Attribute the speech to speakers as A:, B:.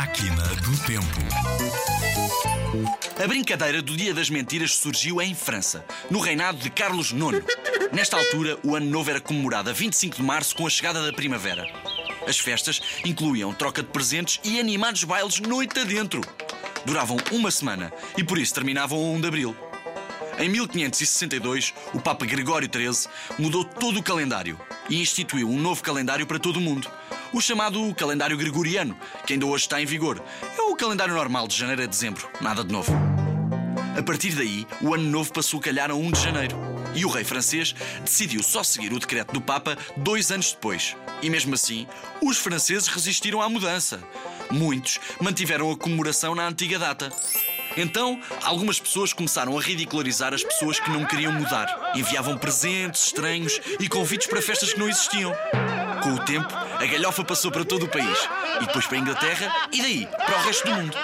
A: Máquina do Tempo.
B: A brincadeira do Dia das Mentiras surgiu em França, no reinado de Carlos IX. Nesta altura, o Ano Novo era comemorado a 25 de março com a chegada da primavera. As festas incluíam troca de presentes e animados bailes noite adentro. Duravam uma semana e por isso terminavam a 1 de abril. Em 1562, o Papa Gregório XIII mudou todo o calendário e instituiu um novo calendário para todo o mundo. O chamado calendário gregoriano, que ainda hoje está em vigor. É o calendário normal de janeiro a dezembro, nada de novo. A partir daí, o ano novo passou a calhar a 1 de janeiro. E o rei francês decidiu só seguir o decreto do Papa dois anos depois. E mesmo assim, os franceses resistiram à mudança. Muitos mantiveram a comemoração na antiga data. Então, algumas pessoas começaram a ridicularizar as pessoas que não queriam mudar. Enviavam presentes estranhos e convites para festas que não existiam. Com o tempo, a galhofa passou para todo o país e depois para a Inglaterra e daí para o resto do mundo.